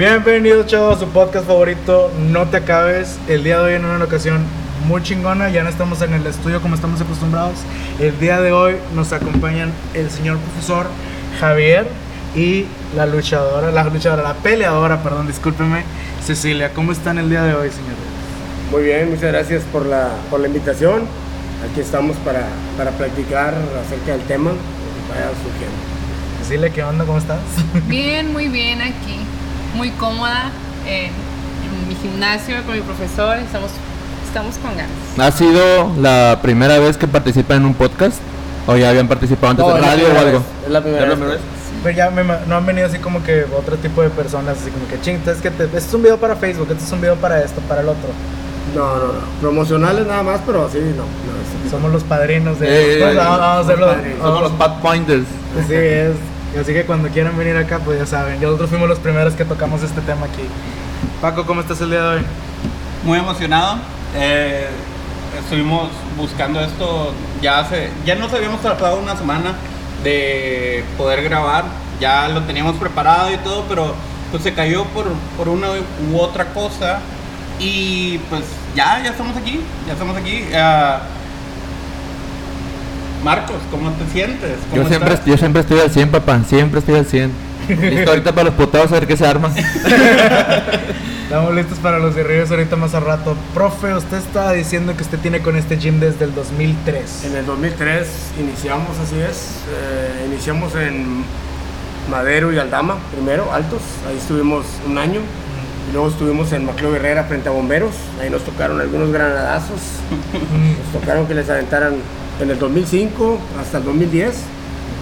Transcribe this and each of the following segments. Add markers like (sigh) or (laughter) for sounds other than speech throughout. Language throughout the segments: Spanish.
Bienvenidos chavos a su podcast favorito, No te acabes. El día de hoy en una ocasión muy chingona, ya no estamos en el estudio como estamos acostumbrados. El día de hoy nos acompañan el señor profesor Javier y la luchadora, la luchadora, la peleadora, perdón, discúlpeme, Cecilia. ¿Cómo están el día de hoy, señores? Muy bien, muchas gracias por la, por la invitación. Aquí estamos para, para platicar acerca del tema que vaya surgiendo. Cecilia, ¿qué onda? ¿Cómo estás? Bien, muy bien aquí. Muy cómoda en, en mi gimnasio con mi profesor. Estamos, estamos con ganas. ¿Ha sido la primera vez que participa en un podcast? ¿O ya habían participado antes No, en es la radio o algo? vez, es la primera ¿Es la vez. primera vez? Pero ya me no han venido así como que otro tipo de personas, así como que ching, es que te, este es un video para Facebook, este es un video para esto, para el otro. No, no, no. Promocionales nada más, pero sí, no. no es- Somos los padrinos de. Eh, eh, vamos, vamos a hacerlo. padrinos. Somos los Pat Pointers. Así Así que cuando quieran venir acá, pues ya saben. Nosotros fuimos los primeros que tocamos este tema aquí. Paco, ¿cómo estás el día de hoy? muy emocionado. Eh, estuvimos buscando esto ya hace, ya nos habíamos tratado una semana de poder grabar, ya lo teníamos preparado y todo, pero pues se cayó por, por una u otra cosa y pues ya, ya estamos aquí, ya estamos aquí. Ah, Marcos, ¿cómo te sientes? ¿Cómo Yo siempre, estás? yo siempre estoy al 100, papá. Siempre estoy al 100. Listo ahorita para los potados a ver qué se arma. (laughs) Estamos listos para los derribes ahorita más al rato. Profe, usted estaba diciendo que usted tiene con este gym desde el 2003. En el 2003 iniciamos, así es. eh, iniciamos en Madero y Aldama, primero, Altos. Ahí estuvimos un año. Y luego estuvimos en Macleo Herrera frente a bomberos. Ahí nos tocaron algunos granadazos. (laughs) Nos tocaron que les aventaran en el 2005 hasta el 2010.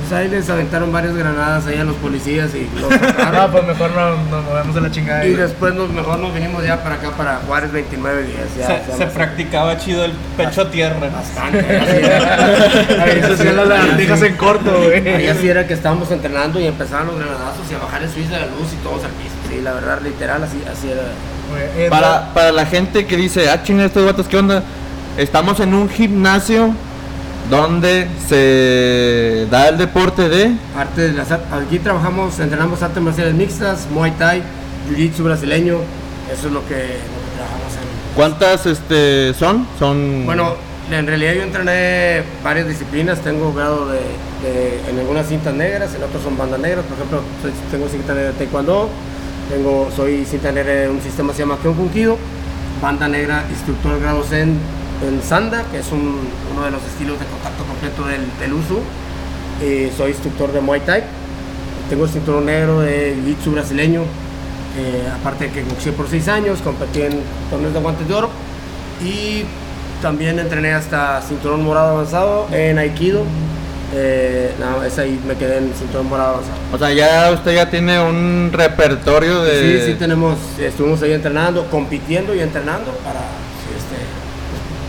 Pues ahí les aventaron varias granadas ahí a los policías y los (laughs) tocaron. pues mejor no, nos movemos a la chingada. y después nos, mejor nos vinimos ya para acá, para Juárez 29 días. Ya, Se, ya se practicaba chido el pecho a tierra. Bastante. era. (laughs) Ahí se hacían las lagartijas en corto, güey. Ahí así era que estábamos entrenando y empezaban los granadazos y a bajar el switch de la luz y todos al piso. Sí, la verdad, literal, así, así era. Para, para la gente que dice, ah, chinga, estos vatos, ¿qué onda? Estamos en un gimnasio donde se da el deporte de... Arte de las aquí trabajamos, entrenamos artes marciales mixtas, Muay Thai, Jiu-Jitsu brasileño. Eso es lo que, lo que trabajamos en. ¿Cuántas este, son? Son... Bueno, en realidad yo entrené varias disciplinas. Tengo grado de, de- en algunas cintas negras, en otras son bandas negras. Por ejemplo, tengo cinta negra de Taekwondo, tengo, soy cinta negra de un sistema que se llama Kyonkun Kido, banda negra, instructor grado Zen en Sanda, que es un- uno de los estilos de contacto completo del, del uso. Eh, soy instructor de Muay Thai. Tengo el cinturón negro de Jiu-Jitsu brasileño. eh, aparte de que boxeé por seis años, competí en torneos de guantes de oro. Y también entrené hasta cinturón morado avanzado en Aikido. Eh, es ahí me quedé en cinturón morado avanzado. O sea, ya usted ya tiene un repertorio de... Sí, sí tenemos, estuvimos ahí entrenando, compitiendo y entrenando para,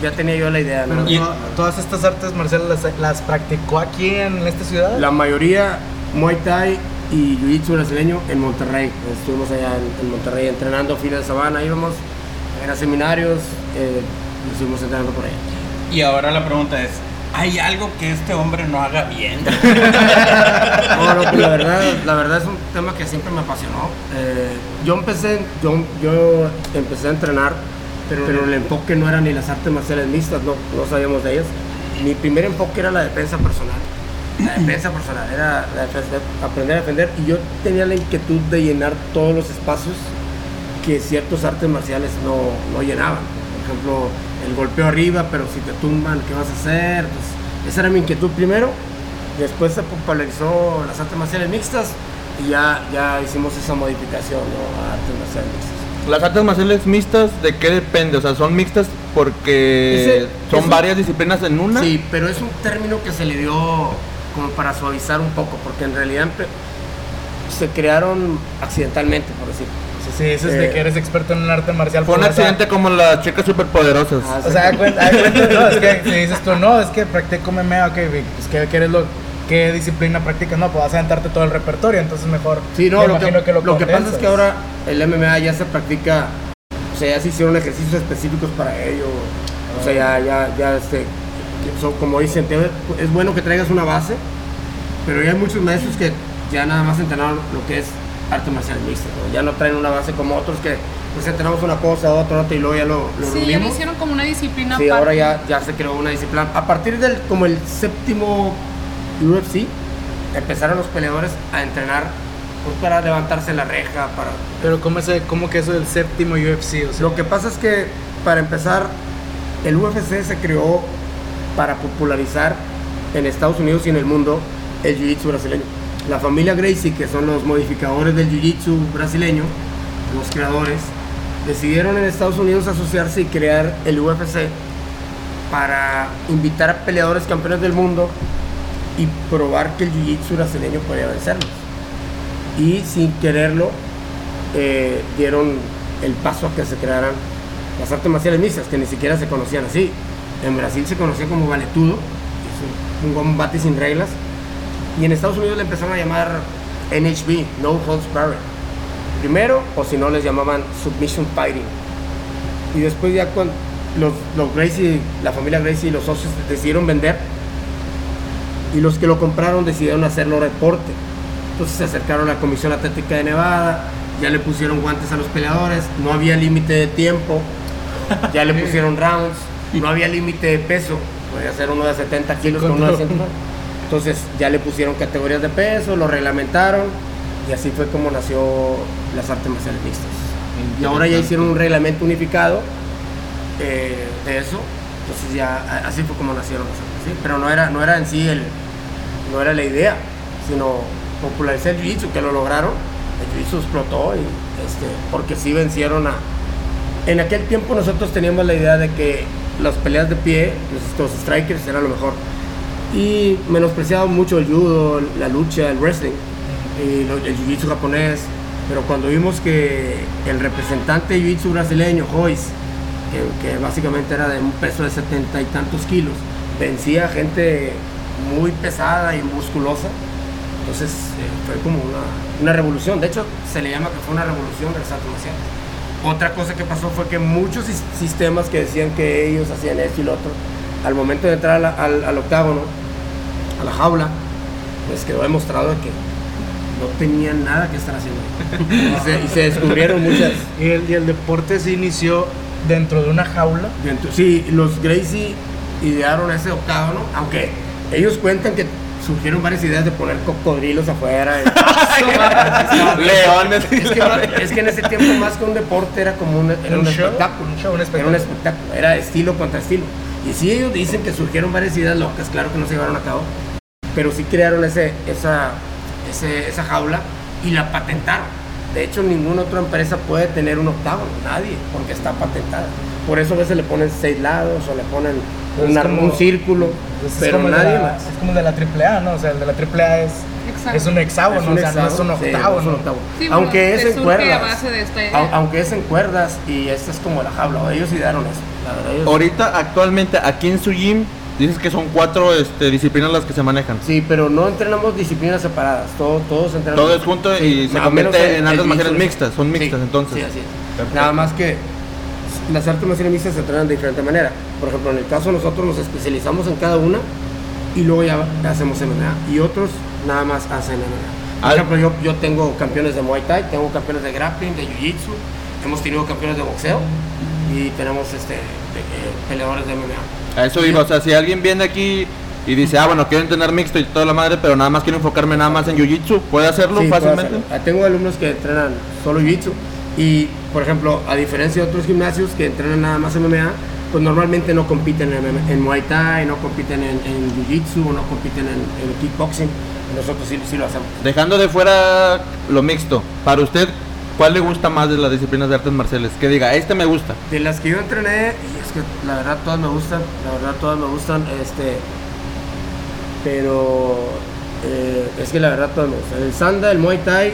ya tenía yo la idea. ¿no? Pero todas estas artes marciales las, las practicó aquí en esta ciudad. La mayoría Muay Thai y Jiu-Jitsu brasileño en Monterrey. Estuvimos allá en, en Monterrey entrenando fines de semana, íbamos a seminarios, eh, y estuvimos entrenando por allá. Y ahora la pregunta es, ¿hay algo que este hombre no haga bien? (laughs) No, no, pues la verdad, la verdad es un tema que siempre me apasionó. Eh, yo empecé, yo, yo empecé a entrenar, pero, el enfoque no era ni las artes marciales mixtas, no, no sabíamos de ellas. Mi primer enfoque era la defensa personal. La defensa personal, era la defensa- aprender a defender y yo tenía la inquietud de llenar todos los espacios que ciertos artes marciales no, no llenaban. Por ejemplo, el golpeo arriba, pero si te tumban, ¿qué vas a hacer? Pues, esa era mi inquietud primero. Después se popularizó las artes marciales mixtas y ya, ya hicimos esa modificación ¿no? a artes marciales mixtas. Las artes marciales mixtas, ¿de qué depende? O sea, son mixtas porque Ese- son varias disciplinas en una. Sí, pero es un término que se le dio como para suavizar un poco, porque en realidad empe- se crearon accidentalmente, por decirlo. Sí, dices de Eh, que eres experto en un arte marcial. Fue un pues, o sea, accidente como las chicas superpoderosas. Ah, O sea, haz cuenta- haz cuenta, no, es que si dices tú, no, es que practico MMA, ok, Vic, pues ¿qué, qué eres lo, ¿qué disciplina practicas? No, pues vas a aventarte todo el repertorio, entonces mejor. Sí, no, me lo que, imagino lo que pasa es que ahora el MMA ya se practica, o sea, ya se hicieron ejercicios específicos para ello. O sea, ya, ya, ya, este, que son- como dicen, te- es bueno que traigas una base, pero ya hay muchos maestros que ya nada más entrenaron lo que es artes marciales mixtas. ¿no? Ya no traen una base como otros que pues entrenamos una cosa, otra, otra y luego ya lo, lo Sí, ya lo hicieron como una disciplina Sí, ahora aparte. ya, ya se creó una disciplina. A partir del como el séptimo UFC, empezaron los peleadores a entrenar pues, para levantarse la reja, para... Pero ¿cómo, ese, cómo que eso del séptimo UFC? O sea, Lo que pasa es que, para empezar, el UFC se creó para popularizar en Estados Unidos y en el mundo el Jiu-Jitsu brasileño. La familia Gracie, que son los modificadores del Jiu-Jitsu brasileño, los creadores, decidieron en Estados Unidos asociarse y crear el UFC para invitar a peleadores campeones del mundo y probar que el Jiu-Jitsu brasileño podía vencerlos. Y sin quererlo, eh, dieron el paso a que se crearan las artes marciales mixtas, que ni siquiera se conocían así. En Brasil se conocía como valetudo, es un combate sin reglas, y en Estados Unidos le empezaron a llamar NHB, No Holds Barred. Primero, o si no, les llamaban Submission Fighting. Y después ya cuando los Gracie, la familia Gracie y los socios decidieron vender, y los que lo compraron decidieron hacerlo deporte. Entonces se acercaron a la Comisión Atlética de Nevada, ya le pusieron guantes a los peleadores, no había límite de tiempo, ya le pusieron rounds, no había límite de peso, podía ser uno de 70 kilos con uno de 109. Entonces ya le pusieron categorías de peso, lo reglamentaron y así fue como nació las artes marciales mixtas. Y ahora ya hicieron un reglamento unificado eh, de eso, entonces ya así fue como nacieron las artes, ¿sí? Pero no era, no era en sí el, no era la idea, sino popularizar el jiu-jitsu, que lo lograron. El jiu-jitsu explotó y, este, porque sí vencieron a... En aquel tiempo nosotros teníamos la idea de que las peleas de pie, los, los strikers eran lo mejor. Y menospreciaban mucho el judo, la lucha, el wrestling, y lo- el jiu-jitsu japonés. Pero cuando vimos que el representante jiu-jitsu brasileño, Joyce, que, que básicamente era de un peso de setenta y tantos kilos, vencía gente muy pesada y musculosa. Entonces eh, fue como una, una revolución. De hecho, se le llama que fue una revolución del salto marcial. Otra cosa que pasó fue que muchos sis- sistemas que decían que ellos hacían esto y lo otro, al momento de entrar la- al, al octágono, a la jaula, pues quedó demostrado de que no tenían nada que estar haciendo. (laughs) y, se, y se descubrieron muchas, y, el, y el deporte se inició dentro de una jaula. Dentro- Sí, los Gracie idearon ese octágono, aunque ellos cuentan que surgieron varias ideas de poner cocodrilos afuera. (laughs) Leones. es, que, es que en ese tiempo más que un deporte era como un, era un, show, espectáculo. un show, un Era espectáculo. un espectáculo, era estilo contra estilo. Y sí, ellos dicen que surgieron varias ideas locas, claro que no se llevaron a cabo, pero sí crearon ese, esa, ese- esa jaula y la patentaron. De hecho, ninguna otra empresa puede tener un octágono, nadie, porque está patentada. Por eso a veces le ponen seis lados o le ponen un, como- un círculo, Pues es pero como el de nadie la- más. Es como el de la AAA, ¿no? O sea, el de la AAA es, Exacto. es un hexágono, Es un o sea, no es un hexágono, sí, octavo. no es un octavo. Sí, bueno, aunque es en a cuerdas. Aunque es en cuerdas y esta es como la jaula. Ellos idearon eso. La verdad, ellos- Ahorita, actualmente, aquí en su gym, dices que son cuatro este, disciplinas las que se manejan. Sí, pero no entrenamos disciplinas separadas. Todo, todos entrenamos. Todo es junto y se convierte el- en artes marciales mixtas, son mixtas, Sí, entonces. Sí, así es. Nada más que las artes marciales mixtas se entrenan de diferente manera. Por ejemplo, en el caso nosotros nos especializamos en cada una y luego ya hacemos MMA. Y otros nada más hacen MMA. Por ejemplo, yo, yo tengo campeones de Muay Thai, tengo campeones de grappling, de Jiu-Jitsu, hemos tenido campeones de boxeo y tenemos este, de- eh, peleadores de MMA. A eso iba, o sea, si alguien viene aquí y dice, ah, bueno, quiero entrenar mixto y toda la madre, pero nada más quiero enfocarme nada más en jiu-jitsu, ¿puede hacerlo Sí, puedo fácilmente? hacerlo. Ah, Tengo alumnos que entrenan solo Jiu-Jitsu y, por ejemplo, a diferencia de otros gimnasios que entrenan nada más MMA, pues normalmente no compiten en, Muay Thai, no compiten en, en Jiu-Jitsu, no compiten en, en kickboxing. Nosotros sí, sí lo hacemos. Dejando de fuera lo mixto, para usted, ¿cuál le gusta más de las disciplinas de artes marciales? Que diga, este me gusta. De las que yo entrené, y es que la verdad todas me gustan, la verdad todas me gustan, este, pero eh, es que la verdad todas me gustan. El Sanda, el Muay Thai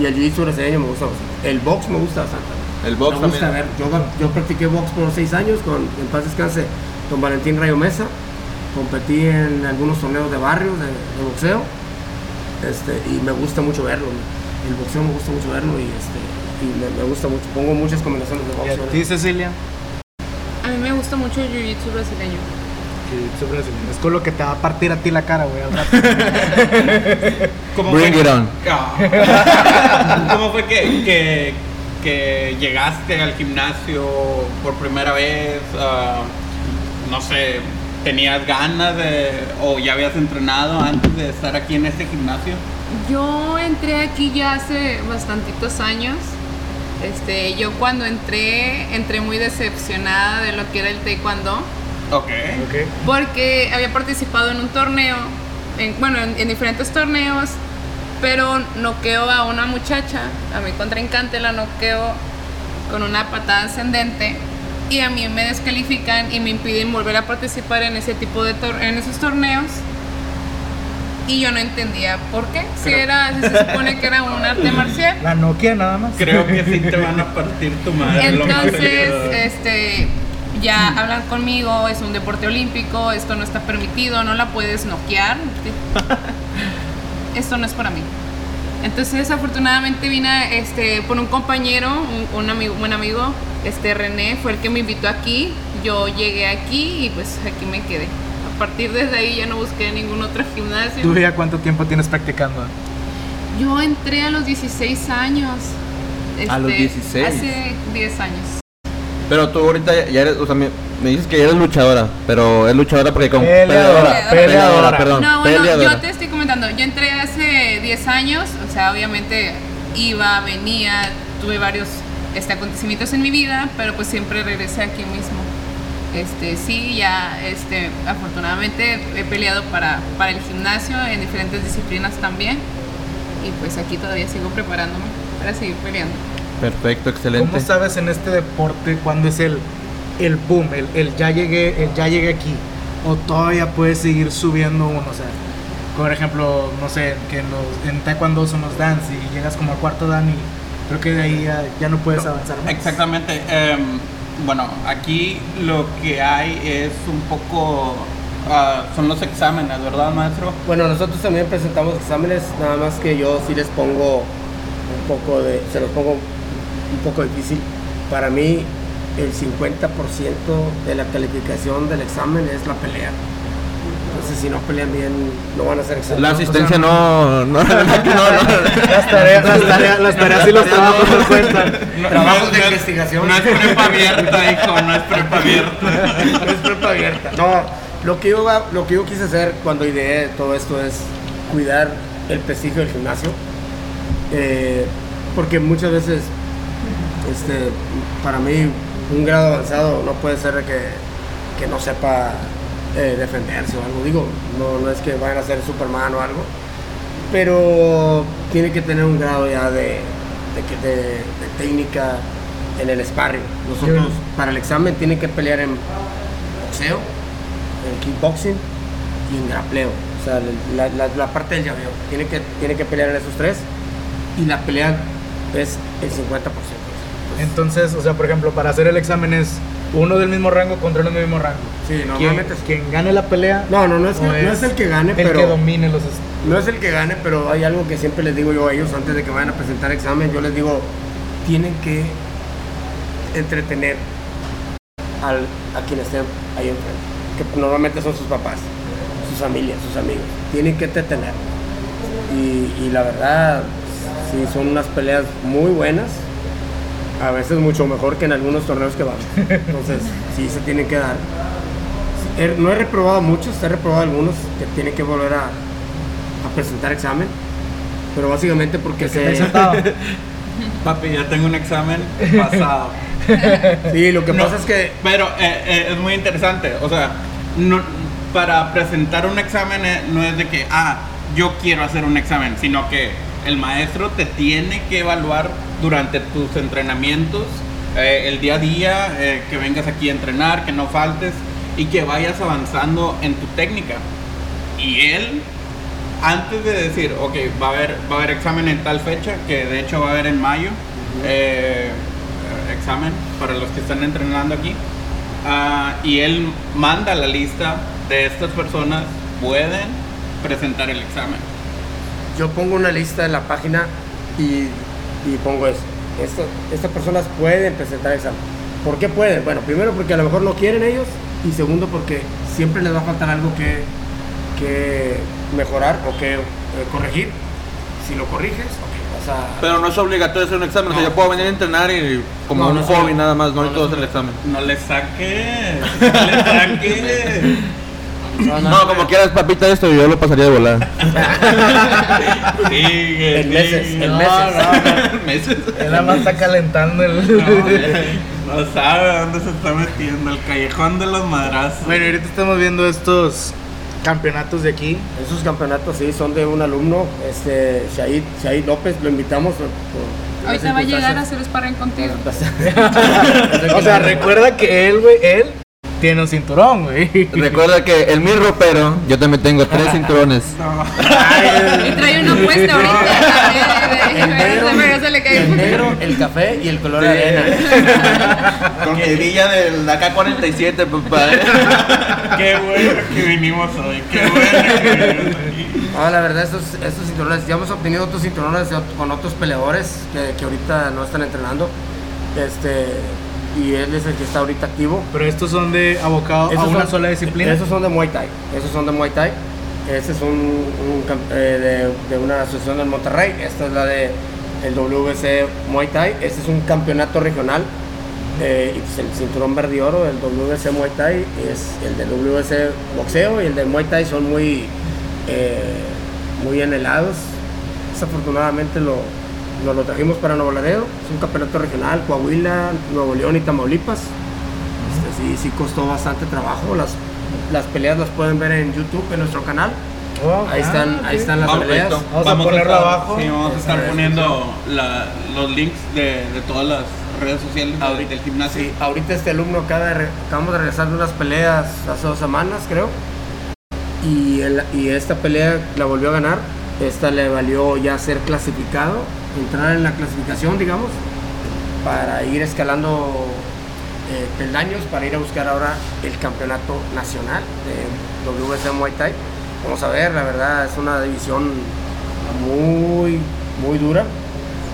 y el Jiu-Jitsu brasileño me gusta bastante. El box me gusta bastante. El box me gusta también. ver. Yo, yo practiqué box por seis años con, en paz descanse, con Valentín Rayo Mesa. Competí en algunos torneos de barrios de, de boxeo. Este, y me gusta mucho verlo. El boxeo me gusta mucho verlo y, este, y me, me gusta mucho. Pongo muchas combinaciones de ¿Y boxeo. a ti, Cecilia? A mí me gusta mucho el jiu-jitsu brasileño. Que soy brasileño. Es con lo que te va a partir a ti la cara, güey. al rato. (laughs) ¿Cómo Bring fue? it on. Ah. (laughs) ¿Cómo fue que, que, que llegaste al gimnasio por primera vez? Ah, no sé, ¿tenías ganas de, o ya habías entrenado antes de estar aquí en este gimnasio? Yo entré aquí ya hace bastantitos años. Este, yo cuando entré, entré muy decepcionada de lo que era el taekwondo, Ok. ok. porque había participado en un torneo, en- bueno, en, en diferentes torneos, pero noqueó a una muchacha, a mi contrincante la noqueó con una patada ascendente y a mí me descalifican y me impiden volver a participar en ese tipo de tor- en esos torneos. Y yo no entendía por qué. Si Pero- era, si se supone que era un (laughs) arte marcial. La Nokia nada más. Creo que sí te (laughs) van a partir tu madre. lo más Entonces, este, ya hablan conmigo, es un deporte olímpico, esto no está permitido, no la puedes noquear. (laughs) Esto no es para mí. Entonces, afortunadamente vine este, por un compañero, un, un amigo, buen amigo, este René, fue el que me invitó aquí. Yo llegué aquí y pues aquí me quedé. A partir de ahí ya no busqué ningún otro gimnasio. ¿Tú ya cuánto tiempo tienes practicando? Yo entré a los 16 años. ¿A los este, 16? Hace 10 años. Pero tú ahorita ya- ya eres, o sea, me, me dices que ya eres luchadora, pero es luchadora porque con Peleadora, peleadora. perdón, no, bueno, peleadora. yo te estoy comentando, yo entré hace 10 años, o sea, obviamente iba, venía, tuve varios este, acontecimientos en mi vida, pero pues siempre regresé aquí mismo. Este, sí, ya, este, afortunadamente he peleado para, para el gimnasio en diferentes disciplinas también, y pues aquí todavía sigo preparándome para seguir peleando. Perfecto, excelente. ¿Cómo sabes en este deporte cuándo es el, el boom, el, el ya llegué, el ya llegué aquí? O todavía puedes seguir subiendo uno, o sea, por ejemplo, no sé, que en, los, en taekwondo son los dance y llegas como al cuarto dan y creo que de ahí ya, ya no puedes avanzar más. Exactamente. em, bueno, aquí lo que hay es un poco. ah, son los exámenes, ¿verdad, maestro? Bueno, nosotros también presentamos exámenes, nada más que yo sí les pongo un poco de, se los pongo un poco difícil. Para mí, el 50% de la calificación del examen es la pelea. Entonces, si no pelean bien, no van a hacer examen. La asistencia no, (laughs) no, no, no, Las tareas, las tareas, las tareas y los trabajos no cuentan. Trabajos de es- investigación. No es prepa abierta, hijo, no es prepa abierta. no (laughs) es prepa abierta. No, lo que, yo, va- lo que yo quise hacer cuando ideé todo esto es cuidar el prestigio del gimnasio. Eh, porque muchas veces, este, para mí, un grado avanzado no puede ser que, que no sepa eh, defenderse o algo. Digo, no, no es que vayan a ser Superman o algo, pero tiene que tener un grado ya de, de, que- de- de técnica en el sparring. Nosotros Yo- para el examen tienen que pelear en boxeo, en kickboxing y en grapleo. O sea, la, la- la parte del llaveo. Tiene que, tiene que pelear en esos tres y la pelea es el 50%. Entonces, o sea, por ejemplo, para hacer el examen es uno del mismo rango contra uno del mismo rango. Sí, Quien, normalmente es- quien gane la pelea No, no, no es, que- o no es el que gane, el pero... que domine los No es el que gane, pero hay algo que siempre les digo yo a ellos antes de que vayan a presentar examen. Yo les digo, tienen que entretener al, a quien estén ahí enfrente, que normalmente son sus papás, sus familias, sus amigos. Tienen que entretener. Y, y la verdad, sí, son unas peleas muy buenas. A veces mucho mejor que en algunos torneos que vamos. Entonces, sí se tienen que dar. He- No he reprobado muchos, he reprobado algunos que tienen que volver a, a presentar examen, pero básicamente porque ¿Te he se... (laughs) Papi, ya tengo un examen pasado. (laughs) Sí, lo que No, pasa es que... Pero eh, eh, es muy interesante. O sea, no, para presentar un examen eh, no es de que, ah, yo quiero hacer un examen, sino que el maestro te tiene que evaluar durante tus entrenamientos, eh, el día a día, eh, que vengas aquí a entrenar, que no faltes y que vayas avanzando en tu técnica. Y él, antes de decir, ok, va a haber, va a haber examen en tal fecha, que de hecho va a haber en mayo, eh, eh, examen para los que están entrenando aquí, ah, y él manda la lista de estas personas, pueden presentar el examen. yo pongo una lista en la página y, y pongo eso. Esto- estas personas pueden presentar examen. ¿Por qué pueden? Bueno, primero porque a lo mejor no quieren ellos y segundo porque siempre les va a faltar algo que, que mejorar o que eh, corregir. Si lo corriges, ok, vas a... Pero no es obligatorio hacer un examen, o sea, No. yo puedo venir a entrenar y como No, un no hobby nada más, no no, no es hacer el examen. No le saque. (laughs) No le saque. No, como quieras, papita, esto yo lo pasaría de volar. Sigue, En meses, en No, meses. no, (laughs) meses. Él nada más está calentando el. No, no sabe dónde se está metiendo. El callejón de los madrazos. Bueno, ahorita estamos viendo estos campeonatos de aquí. Esos campeonatos sí son de un alumno, este, Shahid, Shahid López, lo invitamos. por- por Ahorita va a llegar a hacer sparring contigo. (laughs) O sea, recuerda que él, güey, él tiene un cinturón, güey. (laughs) Recuerda que el mi ropero, yo también tengo tres (laughs) cinturones. Y trae una puesta ahorita. (laughs) El negro, el negro, el café y el color de arena. Con mi hebilla del AK-47, papá. Qué bueno que vinimos hoy. Qué bueno que vinimos aquí. No, la verdad, estos, estos cinturones, ya hemos obtenido otros cinturones con otros peleadores que, que ahorita no están entrenando. Este, y él es el que está ahorita activo. Pero estos son de abocado a una son- sola disciplina. Esos son de Muay Thai. Esos son de Muay Thai. Este es un, eh, de, de una asociación del Monterrey. Esta es la de el WBC Muay Thai. Este es un campeonato regional. Eh, y pues el cinturón verde y oro del WBC Muay Thai es el del WBC boxeo y el del Muay Thai son muy, eh, muy anhelados. Desafortunadamente lo, nos lo trajimos para Nuevo Laredo. Es un campeonato regional, Coahuila, Nuevo León y Tamaulipas. Este, sí, sí costó bastante trabajo. Las, las peleas las pueden ver en YouTube, en nuestro canal. Oh, Ahí ah, están, ahí están las Vamos, peleas. Vamos a ponerlo estar- abajo. Sí, vamos a estar Este, poniendo la- los links de, de todas las redes sociales del- del gimnasio. Sí, ahorita este alumno acaba de re- acabamos de regresar de unas peleas hace dos semanas, creo. Y, el- y esta pelea la volvió a ganar. Esta le valió ya ser clasificado, entrar en la clasificación, digamos, para ir escalando eh, peldaños, para ir a buscar ahora el campeonato nacional de WBC Muay Thai. Vamos a ver, la verdad es una división muy, muy dura,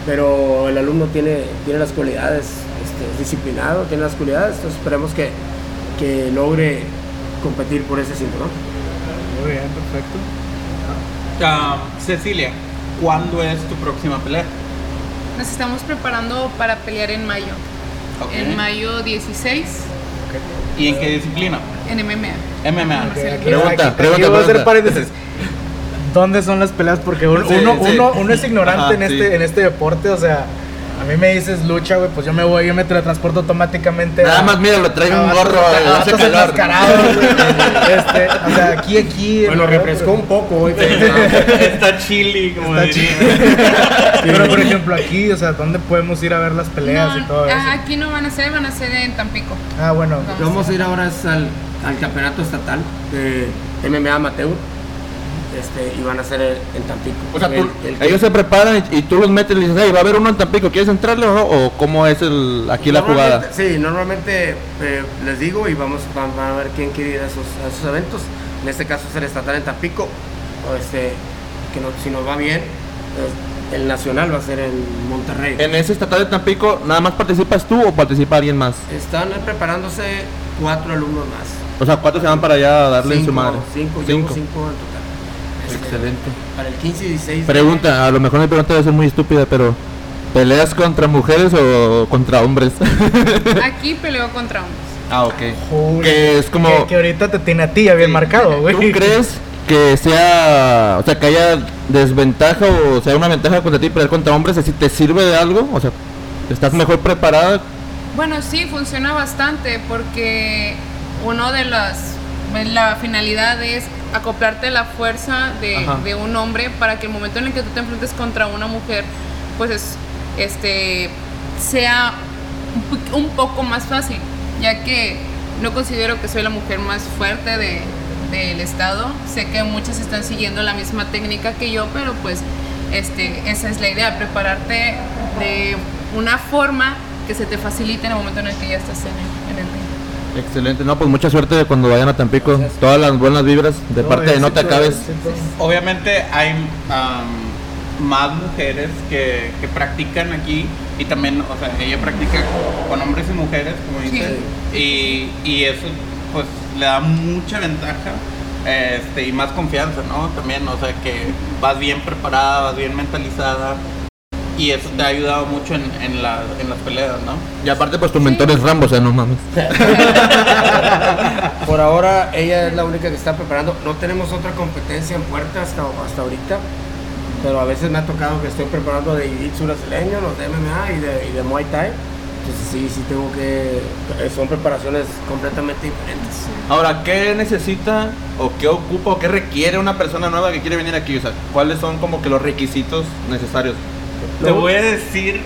pero el alumno tiene, tiene las cualidades, este, es disciplinado, tiene las cualidades, entonces esperemos que, que logre competir por ese cinturón. Muy bien, perfecto. Ah, Cecilia, ¿cuándo es tu próxima pelea? Nos estamos preparando para pelear en mayo. En mayo 16 ¿Y en qué disciplina? en MMA. MMA. Pregunta, aquí- aquí pregunta, voy a hacer pregunta. paréntesis. ¿Dónde son las peleas? Porque uno, Sí, uno, sí. uno, uno es ignorante Ajá, en, este, sí. en este deporte, o sea, a mí me dices lucha, güey, pues yo me voy, yo me teletransporto automáticamente. Nada a- más, mira, lo traigo un gorro, hace calor. güey. (laughs) Este, o sea, aquí, aquí. Bueno, en- refrescó un poco pero- Está chili, como Está diría. Pero por ejemplo aquí, o sea, ¿dónde podemos ir a ver las peleas No, y todo eso? ajá, aquí no van a ser, van a ser en Tampico. Ah, bueno. Vamos. Vamos a ir ahora al, al campeonato estatal de MMA amateur. Este, y van a ser en Tampico. O sea, tú- El- el- ellos se preparan y, y tú los metes y dices, hey, va a haber uno en Tampico, ¿quieres entrarle o no? ¿O cómo es el, aquí la jugada? Sí, normalmente eh, les digo y vamos van, van a ver quién quiere ir a esos, a esos eventos. En este caso es el estatal en Tampico. O este, que no- si nos va bien, el nacional va a ser en Monterrey. En ese estatal de Tampico, ¿nada más participas tú o participa alguien más? Están preparándose cuatro alumnos más. O sea, ¿cuántos se van para allá a darle en su Cinco, madre? Cinco, cinco en total. Excelente. Para el 15 y 16. de- Pregunta, a lo mejor mi pregunta debe ser muy estúpida, pero ¿peleas contra mujeres o contra hombres? (laughs) Aquí peleo contra hombres. ah, ok. Joder, Que es como... que, que ahorita te tiene a ti ya bien marcado, güey. ¿Tú (laughs) crees que sea, o sea, que haya desventaja o sea una ventaja contra ti pelear contra hombres? Si te sirve de algo, o sea, estás mejor preparada. Bueno, sí, funciona bastante porque uno de las la finalidad es acoplarte a la fuerza de, un hombre para que el momento en el que tú te enfrentes contra una mujer, pues es, este sea un, po- un poco más fácil, ya que no considero que soy la mujer más fuerte de, del estado. Sé que muchas están siguiendo la misma técnica que yo, pero pues este, esa es la idea, prepararte de una forma que se te facilite en el momento en el que ya estás en el, en el. Excelente, no, pues mucha suerte cuando vayan a Tampico. Todas las buenas vibras de No, parte de No te acabes. éxito. Obviamente hay más mujeres que, que practican aquí y también, o sea, ella practica con hombres y mujeres, como Sí. dice, y, y eso pues le da mucha ventaja este, y más confianza, ¿no? También, o sea, que vas bien preparada, vas bien mentalizada y eso te ha ayudado mucho en, en, la- en las peleas, ¿no? Y aparte, pues tu mentor es Rambo, o sea, no mames. (laughs) Por ahora ella es la única que está preparando. No tenemos otra competencia en puerta hasta, hasta ahorita. Pero a veces me ha tocado que estoy preparando de jiu-jitsu brasileño, los de MMA y de, y de Muay Thai. Entonces sí, sí tengo que... Son preparaciones completamente diferentes. Ahora, ¿qué necesita o qué ocupa o qué requiere una persona nueva que quiere venir aquí? O sea, ¿cuáles son como que los requisitos necesarios? Te voy a decir,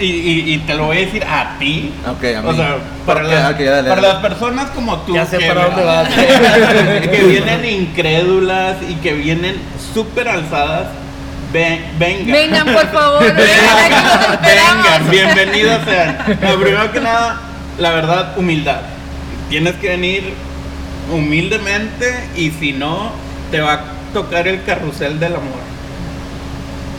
y, y- y te lo voy a decir a ti. Ok, a mí. O sea, para, las, ok, dale, para dale. las personas como tú. Ya sé que- para dónde vas. (laughs) que vienen incrédulas y que vienen súper alzadas. Ven, venga. Vengan, por favor. (laughs) Esperamos. Vengan, bienvenidos sean. Lo primero que nada, la verdad, humildad. Tienes que venir humildemente y si no, te va a tocar el carrusel del amor.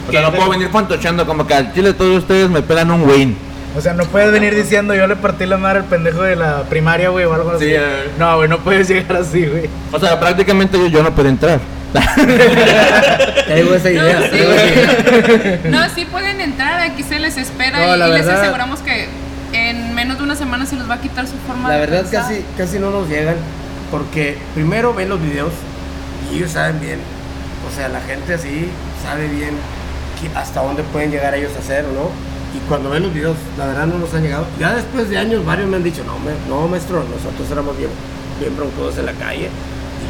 O sea, no puedo venir fantocheando como que al chile todos ustedes me pelan un win. O sea, no puedes venir diciendo yo le partí la madre al pendejo de la primaria, güey, o algo así. Sí, eh. No, güey, no puedes llegar así, güey. O sea, prácticamente yo, yo no puedo entrar. (laughs) Te digo esa idea. No, digo esa idea. sí. No, sí pueden entrar, aquí se les espera No, y, la les aseguramos que en menos de una semana se les va a quitar su forma La de verdad pensar. casi, casi no nos llegan porque primero ven los videos y ellos saben bien, o sea, la gente así sabe bien hasta dónde pueden llegar ellos a hacer, ¿no? Y cuando ven los videos, la verdad no nos han llegado. Ya después de años varios me han dicho, no, me- no maestro, nosotros éramos bien, bien broncudos en la calle.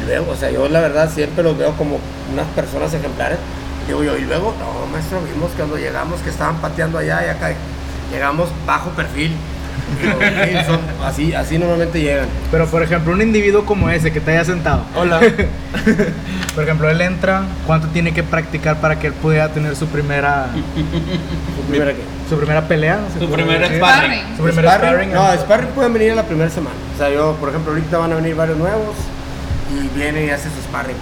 Y luego, o sea, yo la verdad siempre los veo como unas personas ejemplares. Digo yo, y luego, no, maestro, vimos cuando llegamos que estaban pateando allá y acá. Llegamos bajo perfil. Son- así, así normalmente llegan. Pero, por ejemplo, un individuo como ese que te haya sentado. Hola. (laughs) Por ejemplo, él entra, ¿cuánto tiene que practicar para que él pueda tener su primera Primera que- su primera pelea? ¿Se Su puede primer decir? sparring. Su primer Sparring, sparring. No, sparring pueden venir a la primera semana. O sea, yo, por ejemplo, ahorita van a venir varios nuevos y vienen y hacen su sparring.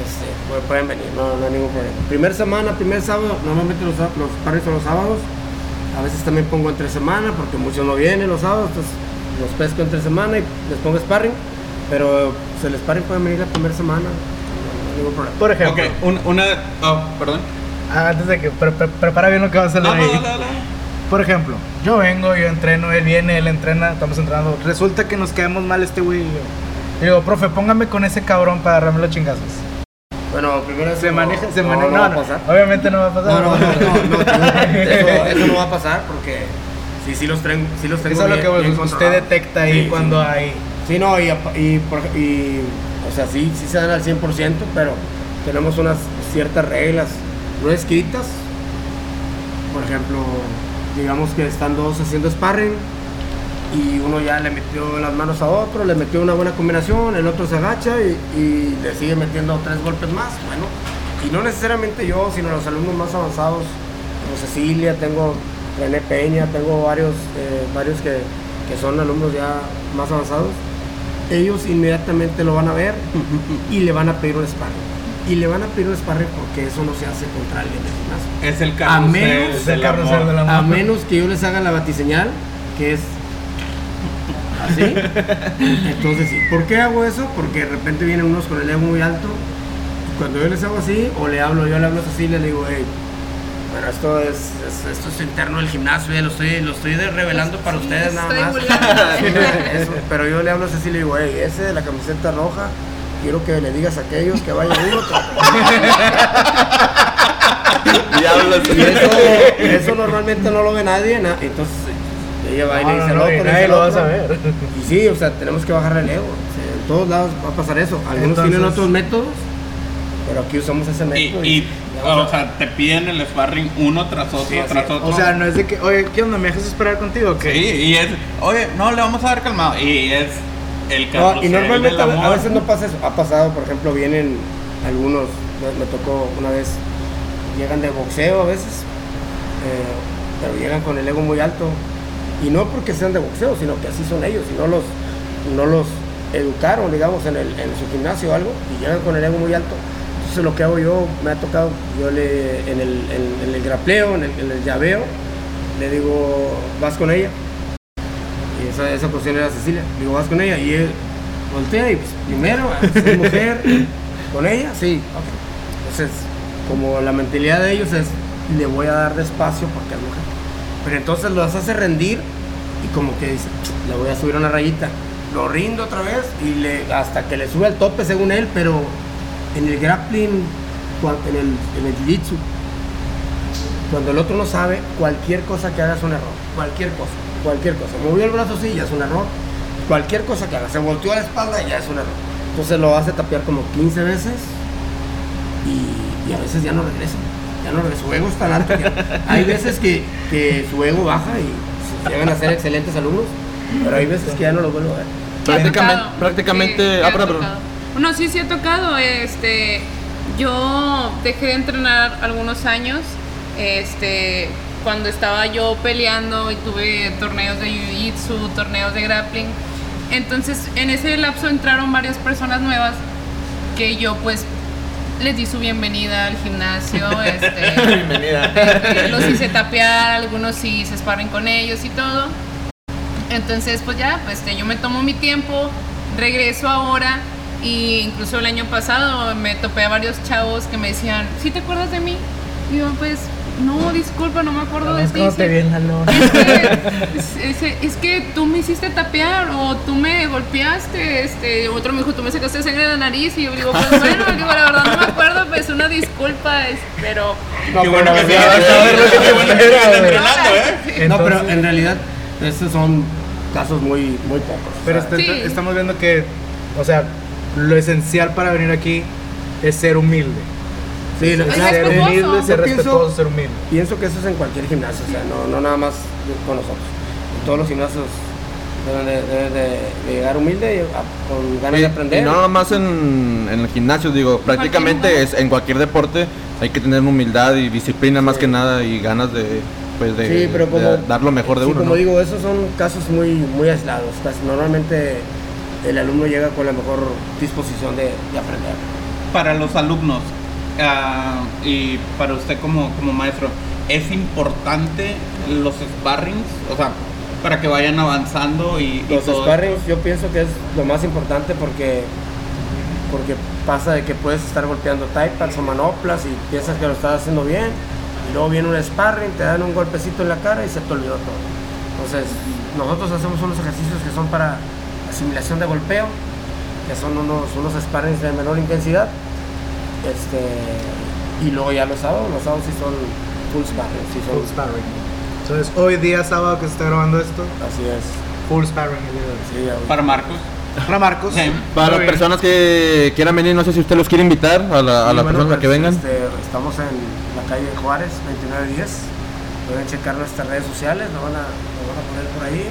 Este, pu- pueden venir, no, no hay ningún problema. Primer semana, primer sábado, normalmente los, los sparring son los sábados. A veces también pongo entre semana porque muchos no vienen los sábados, entonces los pesco entre semana y les pongo sparring. Pero pues, el sparring puede venir la primera semana, no hay ningún problema. Por ejemplo, Ok, un- una. Oh, perdón. antes de que pre- pre- prepara bien lo que va a hacer No, ahí. dale, dale. Por ejemplo, yo vengo, yo entreno, él viene, él entrena, estamos entrenando. Resulta que nos caemos mal este güey y yo. Digo, profe, póngame con ese cabrón para agarrarme los chingazos. Bueno, primero Se maneja, se maneja. no No, va a pasar. obviamente no va a pasar. No, no, no, no, (laughs) eso, no va a pasar porque sí, sí los, tengo, sí los tengo Eso es lo que usted detecta ahí cuando hay. Sí, no, y, o sea, sí, sí se dan al 100%, pero tenemos unas ciertas reglas no escritas. Por ejemplo, digamos que están dos haciendo sparring y uno ya le metió las manos a otro, le metió una buena combinación, el otro se agacha y, y le sigue metiendo tres golpes más. Bueno, y no necesariamente yo, sino los alumnos más avanzados, como Cecilia, tengo René Peña, tengo varios, eh, varios que, que son alumnos ya más avanzados. Ellos inmediatamente lo van a ver y le van a pedir un sparring. Y le van a pedir un sparring porque eso no se hace contra alguien del gimnasio. Es el A carrusel menos- Es el del carrusel amor. del amor. A menos que yo les haga la batiseñal, que es así. Entonces sí. ¿Por qué hago eso? Porque de repente vienen unos con el ego muy alto. Y cuando yo les hago así, o le hablo, yo le hablo a Cecilia, le digo, hey, bueno, esto es, es- esto es interno del gimnasio, eh, lo estoy, lo estoy revelando para Sí, ustedes nada más. Eso, pero yo le hablo a Cecilia y digo, hey, ese de la camiseta roja, quiero que le digas a aquellos que vayan uno Diablos. Y eso, eso normalmente no lo ve nadie, na- entonces ella va y le No, dice no, no, y nadie al lo va a saber. Y sí, o sea, tenemos que bajar el ego. o sea, en todos lados va a pasar eso. Algunos Entonces- tienen otros métodos, pero aquí usamos ese método. y, o a- sea, te piden el sparring uno tras otro, Sí, tras otro. O sea, no es de que, oye, ¿qué onda? ¿Me dejas esperar contigo? Sí, y es, oye, no, le vamos a dar calmado. Y es el No, carrusel y normalmente a, amor. a veces no pasa eso. Ha pasado, por ejemplo, vienen algunos, me, me tocó una vez, llegan de boxeo a veces, eh, pero llegan con el ego muy alto. Y no porque sean de boxeo, sino que así son ellos y no los, no los educaron, digamos, en, el, en su gimnasio o algo, y llegan con el ego muy alto. Entonces lo que hago yo, me ha tocado, yo le, en el, el grapleo, en el, llaveo, le digo, vas con ella. Y esa, esa posición era Cecilia. Digo, vas con ella. Y él, voltea y pues, primero, es mujer, (laughs) con ella, sí. Entonces, como la mentalidad de ellos es, le voy a dar despacio porque es mujer. Pero entonces los hace rendir y como que dice, le voy a subir una rayita. Lo rindo otra vez y le, hasta que le sube al tope según él, pero en el grappling, en el, jiu-jitsu, cuando el otro no sabe, cualquier cosa que haga es un error. Cualquier cosa, cualquier cosa. Movió el brazo, sí, ya es un error. Cualquier cosa que haga, se volteó a la espalda, ya es un error. Entonces lo hace tapear como 15 veces y a veces ya no regresa. Ya no. Su ego es tan alto que hay veces que, que su ego baja y se llegan a ser excelentes alumnos, pero hay veces que ya no lo vuelvo a ver. Prácticamente- tocado. prácticamente- Sí, ah. No, sí, sí ha tocado. Este, yo dejé de entrenar algunos años. Este, cuando estaba yo peleando y tuve torneos de jiu-jitsu, torneos de grappling. Entonces, en ese lapso entraron varias personas nuevas que yo pues les di su bienvenida al gimnasio. (laughs) Este, Bienvenida. eh, los hice tapear, algunos sí se sparren con ellos y todo. Entonces, pues ya, pues este, yo me tomo mi tiempo, regreso ahora y incluso el año pasado me topé a varios chavos que me decían, ¿sí te acuerdas de mí? Y yo, pues, no, disculpa, no me acuerdo de Es ti. como te lona. es que, es, es- es que tú me hiciste tapear o tú me golpeaste, este, otro me dijo, tú me sacaste sangre de la nariz y yo digo, pues bueno, digo, la verdad no me acuerdo, pues una disculpa, es- pero... Qué bueno que Qué bueno entrenando, ¿eh? no, pero en realidad, estos son casos muy, muy pocos. Pero O sea, este- Sí. estamos viendo que, o sea, lo esencial para venir aquí es ser humilde. Sí, Ay, claro, ser humilde, ser respetuoso, ser humilde. Pienso que eso es en cualquier gimnasio, o sea, no, no nada más con nosotros. En todos los gimnasios deben de, deben de- de llegar humilde y a- con ganas Y, de aprender. y no nada más en, en el gimnasio, digo, prácticamente es en cualquier deporte hay que tener humildad y disciplina más Sí. que nada y ganas de, pues, de, sí, pero como, de dar lo mejor de sí, uno. como ¿no? digo, esos son casos muy, muy aislados. Casi normalmente el alumno llega con la mejor disposición de, de aprender. Para los alumnos ah, y para usted como, como maestro, ¿es importante los sparrings? O sea, para que vayan avanzando y, y Los todo sparrings yo pienso que es lo más importante porque porque pasa de que puedes estar golpeando pads o manoplas y piensas que lo estás haciendo bien y luego viene un sparring, te dan un golpecito en la cara y se te olvidó todo. Entonces, nosotros hacemos unos ejercicios que son para asimilación de golpeo, que son unos, unos sparrings de menor intensidad. Este, y luego ya los sábados, los sábados sí son full sparring, sí son, Full sparring. Entonces, hoy día sábado que se está grabando esto, así es. full sparring el día de hoy. Sí, ahorita. Para Marcos. Hola Marcos. Sí. Para las personas que quieran venir, no sé si usted los quiere invitar a, la, a las bueno, personas pues, que vengan. este, estamos en la calle Juárez, 2910. Pueden checar nuestras redes sociales, lo van a, lo van a poner por ahí.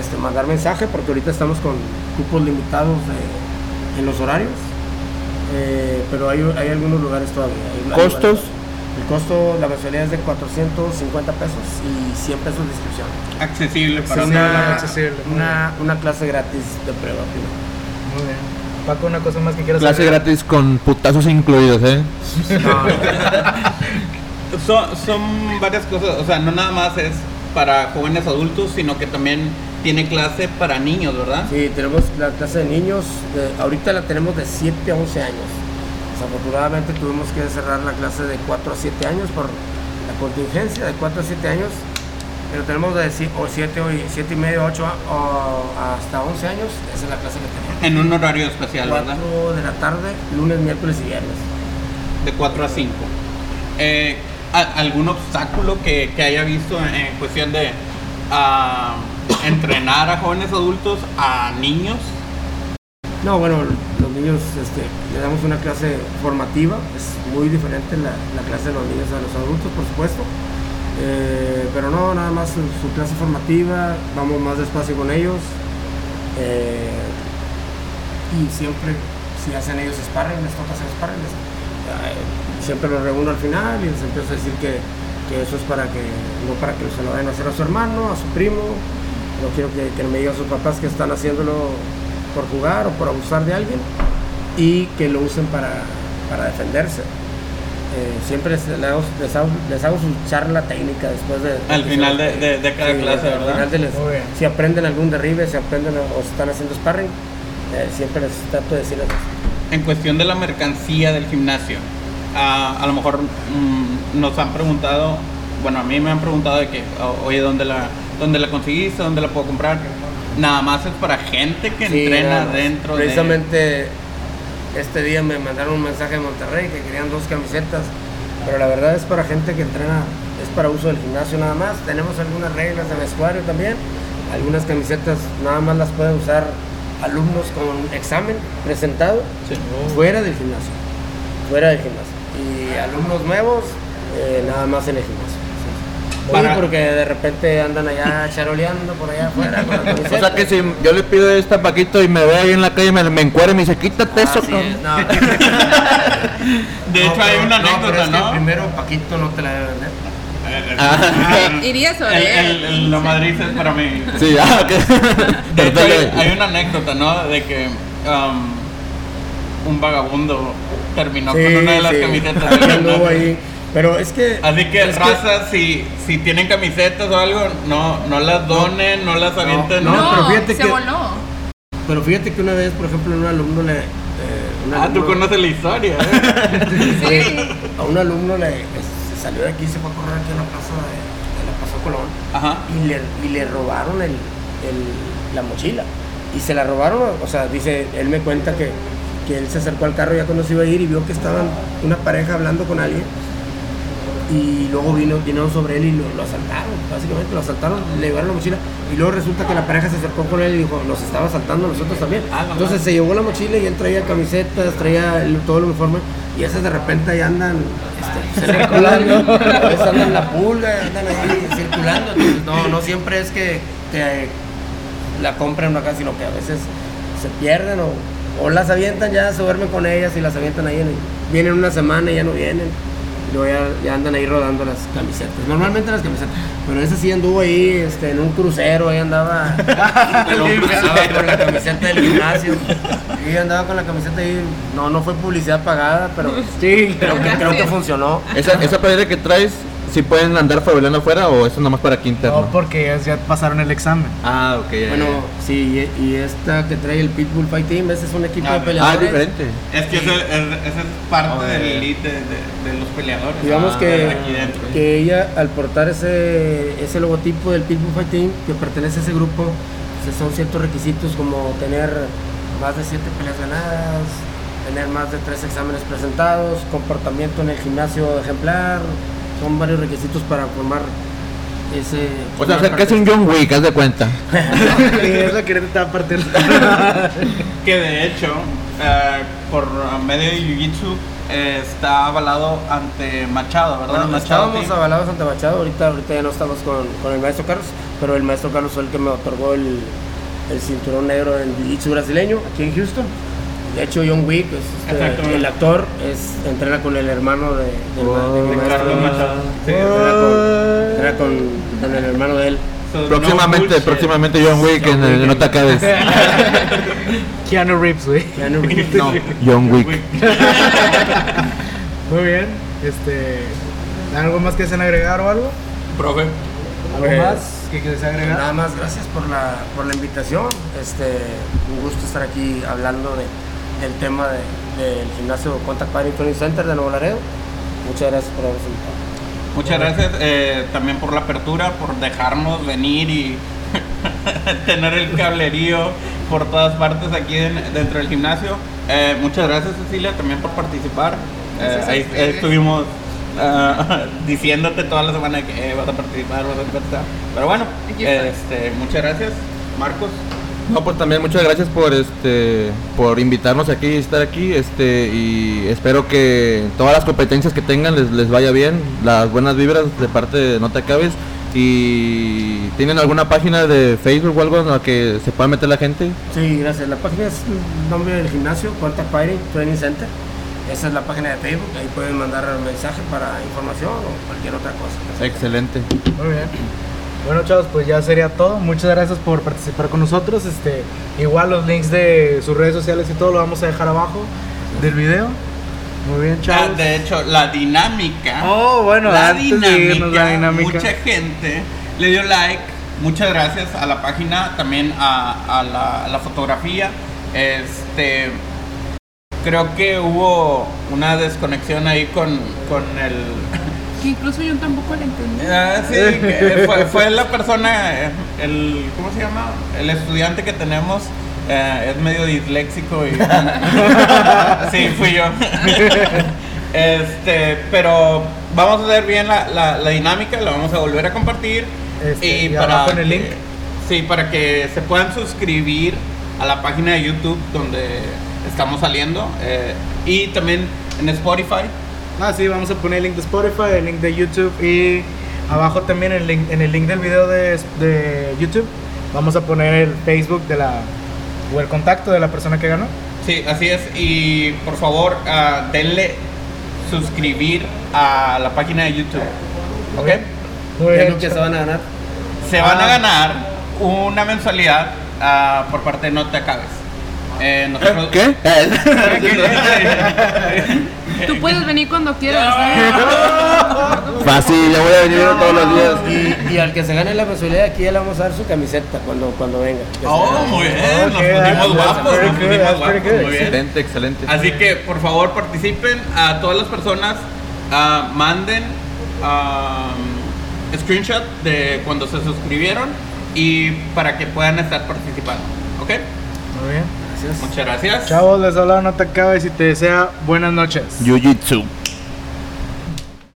Este, mandar mensaje, porque ahorita estamos con cupos limitados de- en los horarios. Eh, pero hay, hay algunos lugares todavía. hay- ¿Costos? El costo, la mensualidad es de 450 pesos y 100 pesos de inscripción. Accesible para Sí, una... una- accesible, una, una clase gratis de prueba. primero. Muy bien. Paco, una cosa más que quieras Clase gratis con putazos incluidos, ¿eh? (laughs) Son, son varias cosas, o sea, no nada más es para jóvenes adultos, sino que también tiene clase para niños, ¿verdad? Sí, tenemos la clase de niños, de- ahorita la tenemos de 7 a 11 años. Desafortunadamente tuvimos que cerrar la clase de 4 a 7 años por la contingencia de 4 a 7 años, pero tenemos de 7 o 7 o 7 y medio, 8 hasta 11 años, esa es la clase que tenemos. En un horario especial, 4 ¿verdad? de la tarde, lunes, miércoles y viernes. De 4 a 5. Eh, ¿a- ¿Algún obstáculo que, que haya visto en, en cuestión de ah, entrenar a jóvenes adultos a niños? No, bueno, los niños este, le damos una clase formativa, es muy diferente la, la clase de los niños a los adultos, por supuesto. Eh, pero no, nada más su, clase formativa, vamos más despacio con ellos. eh, y siempre, si hacen ellos sparring, les toca hacer sparring. eh, siempre los reúno al final y les empiezo a decir que, que eso es para que, no para que se lo vayan a hacer a su hermano, a su primo. No quiero que, que me digan sus papás que están haciéndolo por jugar o por abusar de alguien y que lo usen para, para defenderse. Eh, siempre les, les hago, les hago- les hago su charla técnica después de... Al final de- de- de cada clase, al ¿verdad? final de les- si aprenden algún derribe, si aprenden o, están haciendo sparring, Eh, siempre les trato de decirles. En cuestión de la mercancía del gimnasio, ah, a lo mejor mm, nos han preguntado, bueno, a mí me han preguntado de que, oye, ¿dónde la, ¿dónde la conseguiste? ¿Dónde la puedo comprar? Nada más es para gente que Sí, entrena dentro de... Precisamente este día me mandaron un mensaje de Monterrey que querían dos camisetas, pero la verdad es para gente que entrena, es para uso del gimnasio nada más. Tenemos algunas reglas de vestuario también, algunas camisetas nada más las pueden usar alumnos con examen presentado Sí. fuera del gimnasio, fuera del gimnasio. Y alumnos nuevos, eh, nada más en el gimnasio. Sí, Para- porque de repente andan allá charoleando por allá afuera con la (laughs) O sea que si yo le pido esta Paquito y me ve ahí en la calle, me, me encuere y me dice, quítate eso, Así cabrón". es, no. (laughs) De hecho, No, hay una no, pero anécdota, es que ¿no? primero Paquito no te la debe vender. Ah, (laughs) Iría sobre El, él. el, el- la Madrid es para mí. sí, ah, ok. De hecho, hay, una anécdota, ¿no? De que um, un vagabundo terminó con una de las camisetas gimnasio. ahí. Pero es que. Así que, es raza, si, si tienen camisetas o algo, no, no las donen, no las avienten. no, No, pero fíjate se que- voló. Pero fíjate que una vez, por ejemplo, un alumno le. eh, un Ah, tú conoces la historia, ¿eh? (laughs) Sí, a un alumno le se salió de aquí y se fue a correr aquí a la plaza de, de la Plaza Colón Ajá. y le, y le robaron el, el- la mochila. Y se la robaron, o sea, dice, él me cuenta que, que él se acercó al carro ya cuando se iba a ir y vio que estaban una pareja hablando con alguien. Y luego vino, vinieron sobre él y lo, lo asaltaron, básicamente lo asaltaron, le llevaron la mochila y luego resulta que la pareja se acercó con él y dijo, nos estaba asaltando nosotros también. Ah, Entonces se llevó la mochila y él traía camisetas, traía el- todo el uniforme y esas de repente ahí andan este, (laughs) circulando, a veces andan en la pulga, andan ahí circulando. Entonces, no, no siempre es que, que la compren acá, sino que a veces se pierden o, o las avientan ya, se duermen con ellas y las avientan ahí, en- vienen una semana y ya no vienen. Y luego ya, ya andan ahí rodando las camisetas. Normalmente las camisetas. Pero ese sí anduvo ahí este, en un crucero, ahí andaba, (laughs) andaba con la camiseta del gimnasio. Y andaba con la camiseta ahí. No, no fue publicidad pagada, pero Sí. creo que, creo que funcionó. ¿Esa, esa playera que traes, si pueden andar fabuleando afuera o eso nomás para aquí interno? No, porque ya, ya pasaron el examen. Ah, ok. ya, Bueno, ya. sí, y y esta que trae el Pitbull Fight Team, ese es un equipo Ah, de Ah, peleadores. es diferente. Es que ese, es, ese es parte Ah, del elite de, de- de los peleadores. Digamos Ah, que, aquí que ella, al portar ese, ese logotipo del Pitbull Fight Team, que pertenece a ese grupo, pues, son ciertos requisitos como tener más de 7 peleas ganadas, tener más de 3 exámenes presentados, comportamiento en el gimnasio ejemplar, son varios requisitos para formar ese... O sea, ser casi un John Wick, haz de cuenta. (laughs) Es la que te va a partir. (laughs) Que de hecho, eh, por medio de Jiu-Jitsu, eh, está avalado ante Machado, ¿verdad? Bueno, Machado estábamos Team. avalados ante Machado, ahorita, ahorita ya no estamos con, con el maestro Carlos, pero el maestro Carlos fue el que me otorgó el, el cinturón negro en Jiu-Jitsu brasileño aquí en Houston. De hecho, John Wick, es, este, el actor, es, entrena con el hermano de, de mi maestro. Sí. Entrena con, entrena con, con el hermano de él. So, Próximamente, próximamente John Wick en el No te acabes. Keanu Reeves, güey. Keanu Reeves. (laughs) No, John Wick. (laughs) Muy bien. Este, ¿Algo más que deseen agregar o algo? Profe. ¿Algo Pues, más que agregar? Nada más, gracias por la, por la invitación. Este, un gusto estar aquí hablando de, del tema de- del gimnasio Contact Party Training Center de Nuevo Laredo. Muchas gracias por habernos invitado. Muchas gracias eh, también por la apertura, por dejarnos venir y (laughs) tener el cablerío por todas partes aquí en- dentro del gimnasio. Eh, muchas gracias Cecilia también por participar. Eh, ahí estuvimos ah, (laughs) diciéndote toda la semana que eh, vas a participar, vas a participar. Pero bueno, este, muchas gracias Marcos. No, pues también muchas gracias por este por invitarnos aquí y estar aquí, este y espero que todas las competencias que tengan les, les vaya bien, las buenas vibras de parte de No te acabes y tienen alguna página de Facebook o algo en la que se pueda meter la gente. Sí, gracias. La página es el nombre del gimnasio, Contact Party Training Center. Esa es la página de Facebook. Ahí pueden mandar mensaje para información o cualquier otra cosa. Excelente. Muy bien. Bueno, chavos, pues ya sería todo. Muchas gracias por participar con nosotros. Este, igual los links de sus redes sociales y todo lo vamos a dejar abajo del video. Muy bien, Ah, chavos. de hecho, la dinámica. Oh, bueno, la dinámica, la dinámica. Mucha gente le dio like. Muchas gracias a la página, también a, a la, a la fotografía. Este. Creo que hubo una desconexión ahí con, con el. Que incluso yo tampoco la entendí. Ah, sí, fue, fue la persona, el. ¿Cómo se llama? El estudiante que tenemos. eh, es medio disléxico y. (laughs) sí, fui yo. este, pero vamos a hacer bien la, la, la dinámica, la vamos a volver a compartir. Este, y y para el link. Sí, para que se puedan suscribir a la página de YouTube donde estamos saliendo. eh, y también en Spotify. Ah, sí, vamos a poner el link de Spotify, el link de YouTube y abajo también el link, en el link del video de, de YouTube vamos a poner el Facebook de la o el contacto de la persona que ganó. Sí, así es. Y por favor, ah, denle suscribir a la página de YouTube. ¿Ok? Muy ¿Qué es bien. lo que se van a ganar? Se van a Ah. ganar una mensualidad ah, por parte de No Te Acabes. Eh, nosotros- (laughs) ¿Qué? Tú puedes venir cuando quieras. (laughs) Fácil, ya voy a venir todos los días. Y, y al que se gane la mensualidad aquí ya le vamos a dar su camiseta cuando, cuando venga. Oh, muy bien, nos pusimos guapos, nos pusimos guapos, muy bien. Excelente, excelente. Así que por favor participen a todas las personas, ah, manden ah, screenshot de cuando se suscribieron y para que puedan estar participando. ¿Ok? Muy bien. Muchas gracias. Chavos, les hablaba No Te Acabes y te desea buenas noches. Jiu-Jitsu.